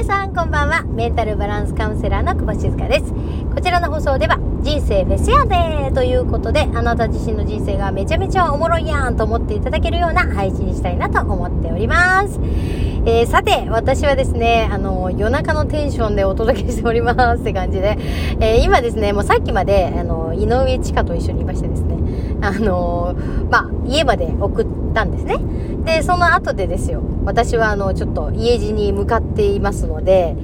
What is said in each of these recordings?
皆さんこんばんは。メンタルバランスカウンセラーの久保静香です。こちらの放送では人生フェスやでということであなた自身の人生がめちゃめちゃおもろいやんと思っていただけるような配信にしたいなと思っております。えー、さて、私はですね、あの、夜中のテンションでお届けしておりますって感じで、えー、今ですね、もうさっきまで、あの、井上千佳と一緒にいましてですね、あのまあ、家まで送ったんですね。で、その後でですよ、私はあの、ちょっと家路に向かっていますので、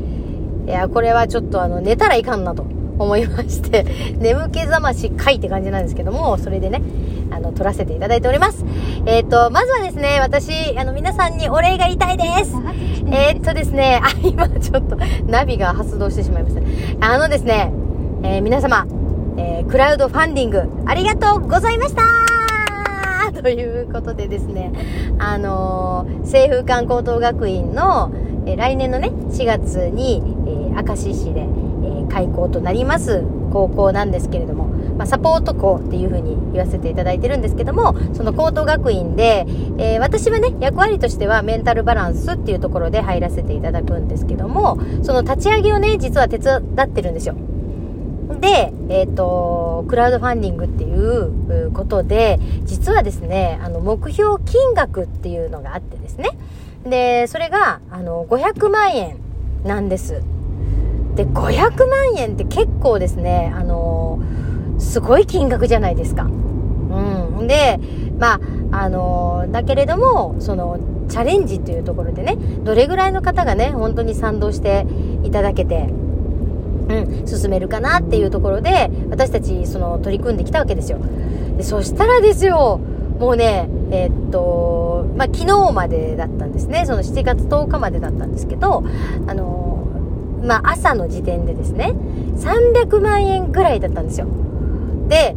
いや、これはちょっとあの、寝たらいかんなと思いまして、眠気覚ましかいって感じなんですけども、それでね、あの、撮らせていただいております。えっ、ー、と、まずはですね、私、あの、皆さんにお礼が言いたいです。えっとですね、あ、今ちょっと、ナビが発動してしまいました。あのですね、えー、皆様、えー、クラウドファンディング、ありがとうございました ということでですね、あのー、清風館高等学院の、えー、来年のね、4月に、えー、明石市で、えー、開校となります高校なんですけれども、まあ、サポート校っていうふうに言わせていただいてるんですけども、その高等学院で、えー、私はね、役割としてはメンタルバランスっていうところで入らせていただくんですけども、その立ち上げをね、実は手伝ってるんですよ。で、えっ、ー、と、クラウドファンディングっていうことで、実はですね、あの、目標金額っていうのがあってですね。で、それが、あの、500万円なんです。で、500万円って結構ですね、あのすごい金額じゃないですか。うん。で、まあ、あの、だけれども、その、チャレンジというところでね、どれぐらいの方がね、本当に賛同していただけて、うん、進めるかなっていうところで、私たち、その、取り組んできたわけですよ。で、そしたらですよ、もうね、えー、っと、まあ、昨日までだったんですね。その7月10日までだったんですけど、あの、まあ、朝の時点でですね、300万円ぐらいだったんですよ。で、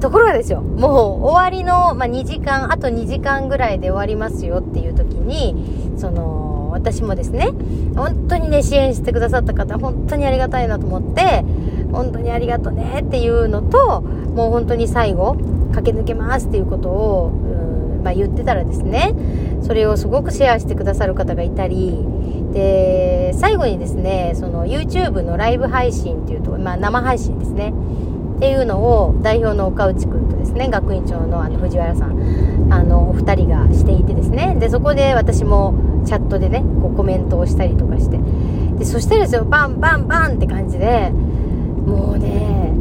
ところがですよ、もう終わりの、まあ、2時間、あと2時間ぐらいで終わりますよっていう時に、その、私もですね、本当にね、支援してくださった方、本当にありがたいなと思って、本当にありがとねっていうのと、もう本当に最後、駆け抜けますっていうことを、うんまあ、言ってたらですね、それをすごくシェアしてくださる方がいたり、で、最後にですね、その YouTube のライブ配信っていうとまあ生配信ですね。っていうのを代表の岡内君とですね学院長のあの藤原さんあのお二人がしていてですねでそこで私もチャットでねこうコメントをしたりとかしてでそしたらですよバンバンバンって感じでもうね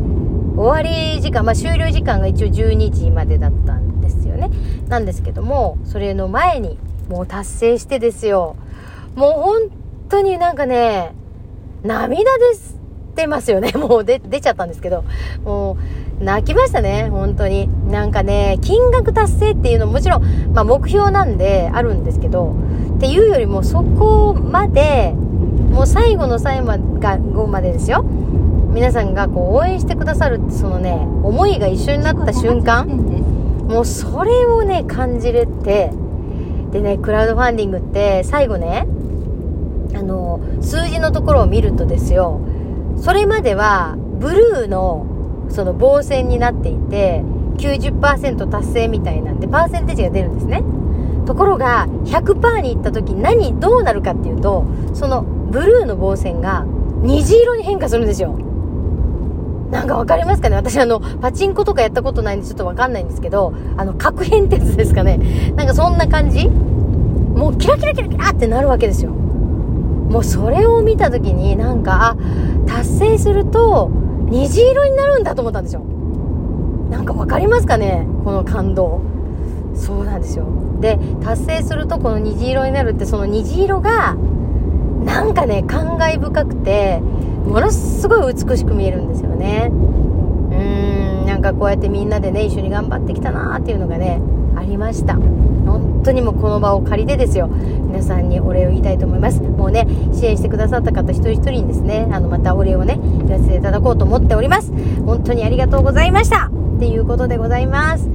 終わり時間、まあ、終了時間が一応12時までだったんですよねなんですけどもそれの前にもう達成してですよもう本当になんかね涙ですてますよね。もう出、出ちゃったんですけど、もう、泣きましたね、本当に。なんかね、金額達成っていうのももちろん、まあ目標なんであるんですけど、っていうよりもそこまで、もう最後の最後までですよ。皆さんがこう応援してくださるそのね、思いが一緒になった瞬間、もうそれをね、感じれて、でね、クラウドファンディングって最後ね、あの、数字のところを見るとですよ、それまではブルーのその棒線になっていて90%達成みたいなんでパーセンテージが出るんですねところが100%に行った時何どうなるかっていうとそのブルーの棒線が虹色に変化するんですよなんかわかりますかね？私あの、パチンコとかやったことないんでちょっとわかんないんですけど、あの、核変鉄ですかね？なんかそんな感じ？もうキラキラキラキラってなるわけですよ。もうそれを見た時になんか、あ、達成すると虹色になるんだと思ったんですよ。なんか分かりますかね？この感動。そうなんですよ。で、達成するとこの虹色になるってその虹色がなんかね、感慨深くて、ものすごい美しく見えるんですよね。うーん、なんかこうやってみんなでね、一緒に頑張ってきたなーっていうのがね、ありました。本当にもうこの場を借りてですよ、皆さんにお礼を言いたいと思います。もうね、支援してくださった方一人一人にですね、あの、またお礼をね、言わせていただこうと思っております。本当にありがとうございましたっていうことでございます。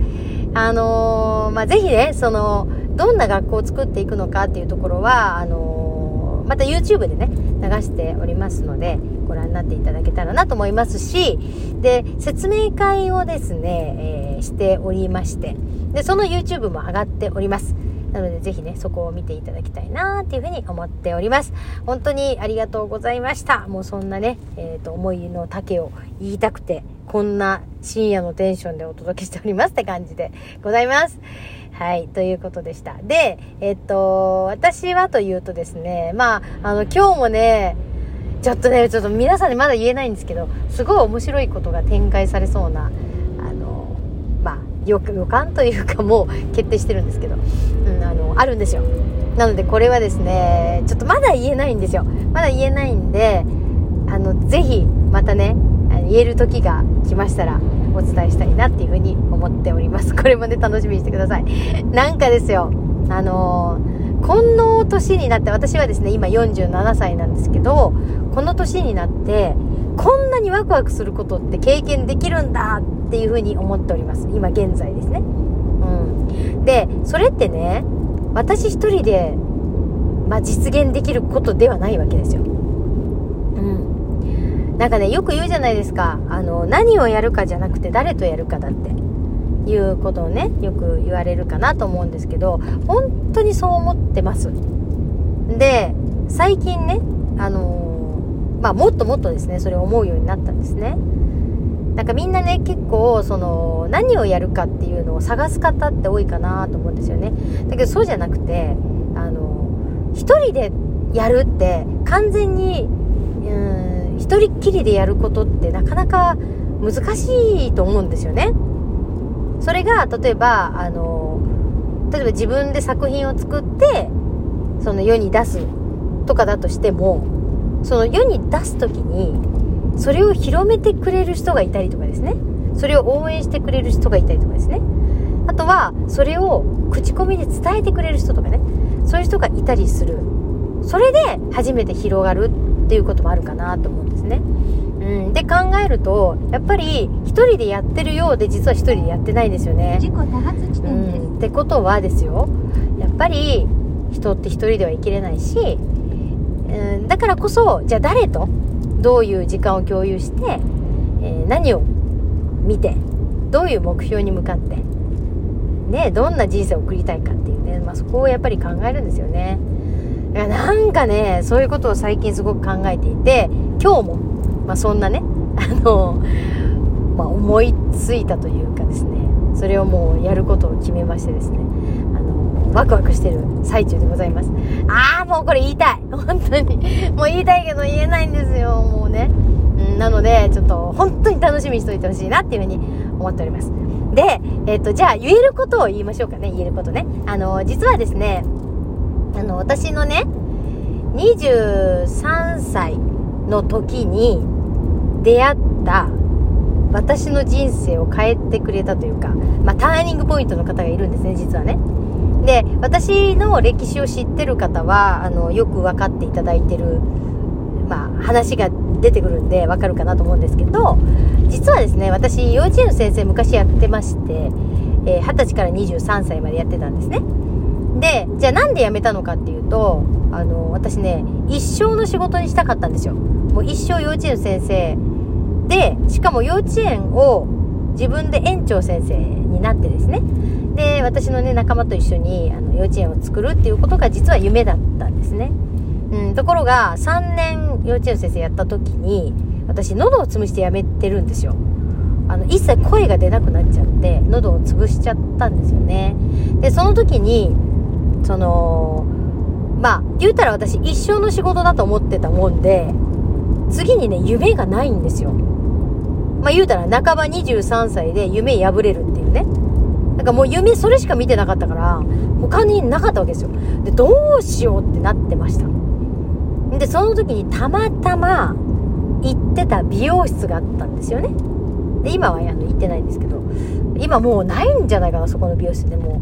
あのー、まあ、ぜひね、その、どんな学校を作っていくのかっていうところは、あのー、また YouTube でね、流しておりますので、ご覧になっていただけたらなと思いますし、で、説明会をですね、えー、しておりまして、で、その YouTube も上がっております。なのでぜひね、そこを見ていただきたいなっていうふうに思っております。本当にありがとうございました。もうそんなね、えっ、ー、と、思いの丈を言いたくて、こんな深夜のテンションでお届けしておりますって感じでございます。はい、ということでした。で、えっと、私はというとですね、まあ、あの、今日もね、ちょっとね、ちょっと皆さんにまだ言えないんですけど、すごい面白いことが展開されそうな、あの、まあ、予予感というかもう決定してるんですけど、うん、あの、あるんですよ。なのでこれはですね、ちょっとまだ言えないんですよ。まだ言えないんで、あの、ぜひ、またね、言える時が来ましたら、お伝えしたいなっていうふうに思っております。これもね、楽しみにしてください。なんかですよ、あのー、この年になって、私はですね、今47歳なんですけど、この年になって、こんなにワクワクすることって経験できるんだっていうふうに思っております。今現在ですね。うん。で、それってね、私一人で、まあ、実現できることではないわけですよ。なんかね、よく言うじゃないですか。あの、何をやるかじゃなくて誰とやるかだっていうことをね、よく言われるかなと思うんですけど、本当にそう思ってます。で、最近ね、あのまあ、もっともっとですね、それを思うようになったんですね。なんかみんなね、結構、その、何をやるかっていうのを探す方って多いかなと思うんですよね。だけどそうじゃなくて、あの、一人でやるって完全に、うん、一人っきりでやることってなかなか難しいと思うんですよね。それが、例えば、あの、例えば自分で作品を作って、その世に出すとかだとしても、その世に出す時に、それを広めてくれる人がいたりとかですね。それを応援してくれる人がいたりとかですね。あとは、それを口コミで伝えてくれる人とかね。そういう人がいたりする。それで初めて広がるっていうこともあるかなと思うんですね。うん、で考えるとやっぱり1人でやってるようで実は1人でやってないですよね。事故多発地点です、うん、ってことはですよやっぱり人って1人では生きれないし、うん、だからこそじゃあ誰とどういう時間を共有して、えー、何を見てどういう目標に向かって、ね、どんな人生を送りたいかっていうね、まあ、そこをやっぱり考えるんですよね。いやなんかねそういうことを最近すごく考えていて今日も、まあ、そんなね あの、まあ、思いついたというかですねそれをもうやることを決めましてですねあのワクワクしてる最中でございます。ああもうこれ言いたい。本当に。もう言いたいけど言えないんですよ。もうね、うん、なのでちょっと本当に楽しみにしといてほしいなっていうふうに思っております。で、えっ、と、じゃあ言えることを言いましょうかね、言えることね。あの、実はですね、あの、私のね、23歳の時に出会った私の人生を変えてくれたというか、まあ、ターニングポイントの方がいるんですね、実はね。で、私の歴史を知ってる方は、あの、よく分かっていただいてる、まあ、話が出てくるんで分かるかなと思うんですけど、実はですね、私、幼稚園の先生昔やってまして、えー、20歳から23歳までやってたんですね。で、じゃあなんで辞めたのかっていうと、あの、私ね、一生の仕事にしたかったんですよ。もう一生幼稚園の先生で、しかも幼稚園を自分で園長先生になってですね。で、私のね、仲間と一緒にあの幼稚園を作るっていうことが実は夢だったんですね。うん、ところが、3年幼稚園の先生やった時に、私喉を潰して辞めてるんですよ。あの、一切声が出なくなっちゃって、喉を潰しちゃったんですよね。で、その時に、その、まあ、言うたら私一生の仕事だと思ってたもんで、次にね、夢がないんですよ。まあ言うたら半ば23歳で夢破れるっていうね。なんかもう夢それしか見てなかったから、他になかったわけですよ。で、どうしようってなってました。で、その時にたまたま行ってた美容室があったんですよね。で、今はあの行ってないんですけど、今もうないんじゃないかな、そこの美容室でも。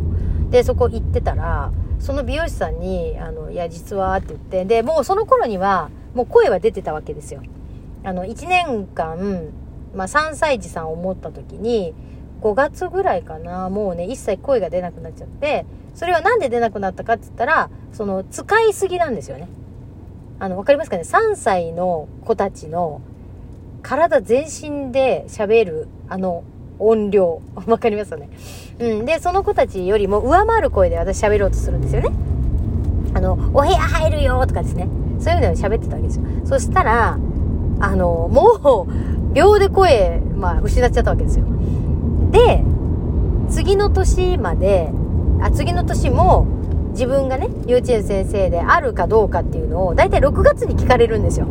で、そこ行ってたら、その美容師さんに、あの、いや、実は、って言って、で、もうその頃には、もう声は出てたわけですよ。あの、1年間、まあ、3歳児さんを持った時に、5月ぐらいかな、もうね、一切声が出なくなっちゃって、それはなんで出なくなったかって言ったら、その、使いすぎなんですよね。あの、わかりますかね ?3 歳の子たちの、体全身で喋る、あの、音量。わかりますよね？うん。で、その子たちよりも上回る声で私喋ろうとするんですよね。あの、お部屋入るよとかですね。そういうのを喋ってたわけですよ。そしたら、あの、もう、秒で声、まあ、失っちゃったわけですよ。で、次の年まで、あ、次の年も、自分がね、幼稚園先生であるかどうかっていうのを、だいたい6月に聞かれるんですよ。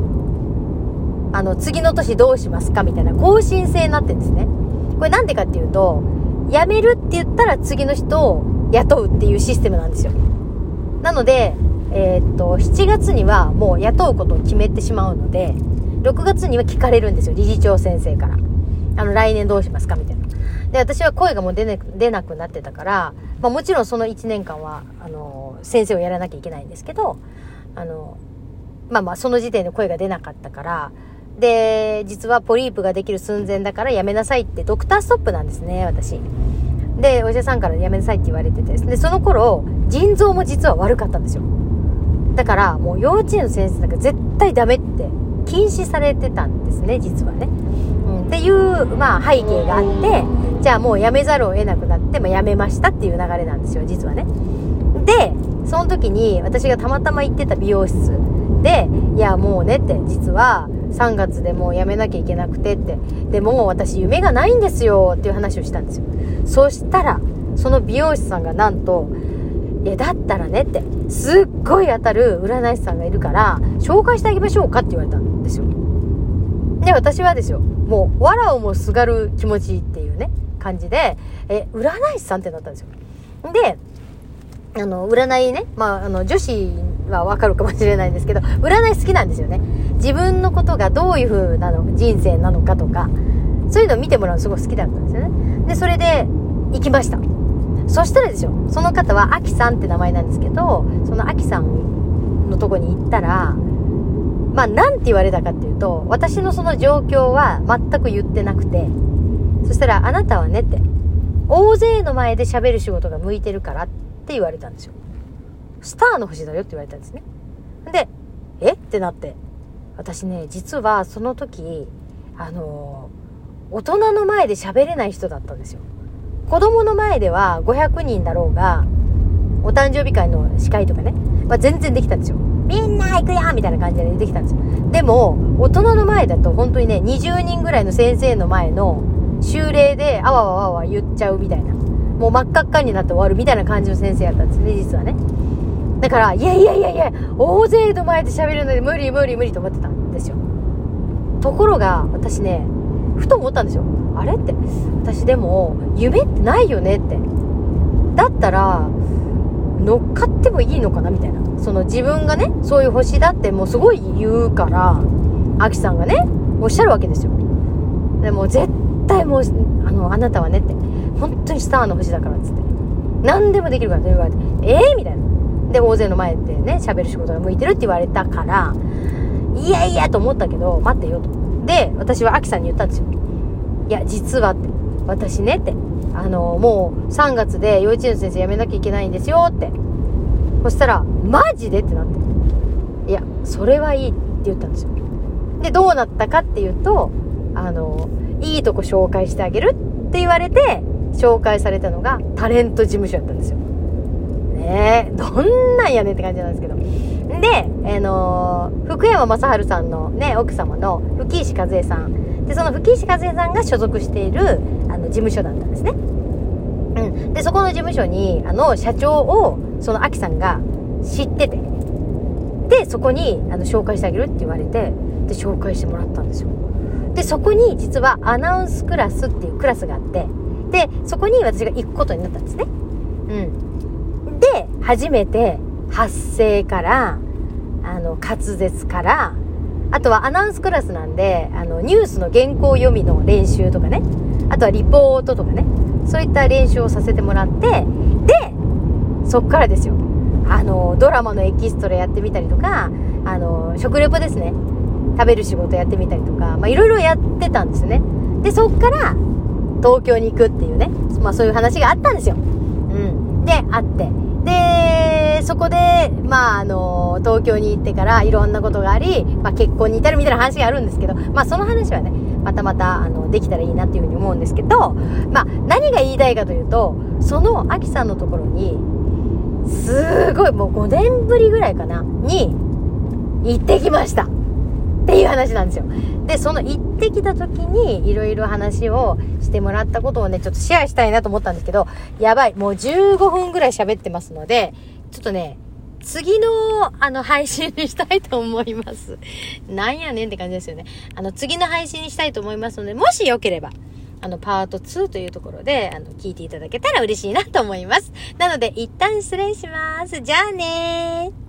あの、次の年どうしますかみたいな更新制になってんですね。これなんでかっていうと、辞めるって言ったら次の人を雇うっていうシステムなんですよ。なので、えー、っと、7月にはもう雇うことを決めてしまうので、6月には聞かれるんですよ、理事長先生から。あの、来年どうしますかみたいな。で、私は声がもう出な出なくなってたから、まあもちろんその1年間は、あの、先生をやらなきゃいけないんですけど、あの、まあまあその時点で声が出なかったから、で、実はポリープができる寸前だからやめなさいって、ドクターストップなんですね、私。で、お医者さんからやめなさいって言われてて、で、その頃、腎臓も実は悪かったんですよ。だから、もう幼稚園の先生だか絶対ダメって禁止されてたんですね、実はね。うん、っていう、まあ、背景があって、じゃあもう辞めざるを得なくなって、まあ、辞めましたっていう流れなんですよ、実はね。で、その時に私がたまたま行ってた美容室で、いや、もうねって、実は3月でもう辞めなきゃいけなくてって、でもう私夢がないんですよっていう話をしたんですよ。そしたら、その美容師さんがなんと、いや、だったらねって、すっごい当たる占い師さんがいるから、紹介してあげましょうかって言われたんですよ。で、私はですよ、もう、藁をもすがる気持ちっていうね、感じで、え、占い師さんってなったんですよ。で、あの、占いね、まあ、あの、女子はわかるかもしれないんですけど、占い好きなんですよね。自分のことがどういう風なの、人生なのかとか、そういうのを見てもらうのすごい好きだったんですよね。で、それで、行きました。そしたらですよ、その方は、アキさんって名前なんですけど、そのアキさんのとこに行ったら、まあ、なんて言われたかっていうと、私のその状況は全く言ってなくて、そしたら、あなたはねって、大勢の前で喋る仕事が向いてるからって言われたんですよ。スターの星だよって言われたんですね。で、え？ってなって。私ね、実はその時、あの、大人の前で喋れない人だったんですよ。子供の前では500人だろうが、お誕生日会の司会とかね、まあ、全然できたんですよ。みんな行くよみたいな感じでできたんですよ。でも、大人の前だと本当にね、20人ぐらいの先生の前の修例であわわわわ言っちゃうみたいな。もう真っ赤っかになって終わるみたいな感じの先生やったんですね、実はね。だから、いやいやいやいや、大勢の前で喋るので無理無理無理と思ってたんですよ。ところが、私ね、ふと思ったんですよ。あれって、私でも、夢ってないよねって。だったら、乗っかってもいいのかなみたいな。その自分がね、そういう星だってもうすごい言うから、アキさんがね、おっしゃるわけですよ。でも絶対もう、あの、あなたはねって、本当にスターの星だからっつって。何でもできるからって言われて、えー、みたいな。で、大勢の前でね、喋る仕事が向いてるって言われたから、いやいやと思ったけど、待ってよと。で、私はアキさんに言ったんですよ。いや、実はって、私ねって、あの、もう3月で幼稚園の先生辞めなきゃいけないんですよって。そしたら、マジでってなって。いや、それはいいって言ったんですよ。で、どうなったかっていうと、あの、いいとこ紹介してあげるって言われて、紹介されたのがタレント事務所やったんですよ。ねどんなんやねんって感じなんですけど。で、あのー、福山雅治さんのね、奥様の吹石和恵さん。で、その吹石和恵さんが所属している、あの、事務所だったんですね。うん。で、そこの事務所に、あの、社長を、その、アキさんが知ってて。で、そこに、あの、紹介してあげるって言われて、で、紹介してもらったんですよ。で、そこに、実は、アナウンスクラスっていうクラスがあって、で、そこに私が行くことになったんですね。うん。で、初めて発声から、あの、滑舌から、あとはアナウンスクラスなんで、あの、ニュースの原稿読みの練習とかね、あとはリポートとかね、そういった練習をさせてもらって、で、そっからですよ。あの、ドラマのエキストラやってみたりとか、あの、食レポですね。食べる仕事やってみたりとか、いろいろやってたんですね。で、そっから、東京に行くっていうね、まあそういう話があったんですよ。うん。で、あって。で、そこで、まあ、あの、東京に行ってからいろんなことがあり、まあ、結婚に至るみたいな話があるんですけど、まあ、その話はね、またまた、あの、できたらいいなっていうふうに思うんですけど、まあ、何が言いたいかというと、その、アキさんのところに、すごい、もう5年ぶりぐらいかな、に、行ってきました。っていう話なんですよ。で、その行ってきた時に、いろいろ話をしてもらったことをね、ちょっとシェアしたいなと思ったんですけど、やばい、もう15分ぐらい喋ってますので、ちょっとね、次の、あの、配信にしたいと思います。なんやねんって感じですよね。あの、次の配信にしたいと思いますので、もしよければ、あの、パート2というところで、あの、聞いていただけたら嬉しいなと思います。なので、一旦失礼します。じゃあねー。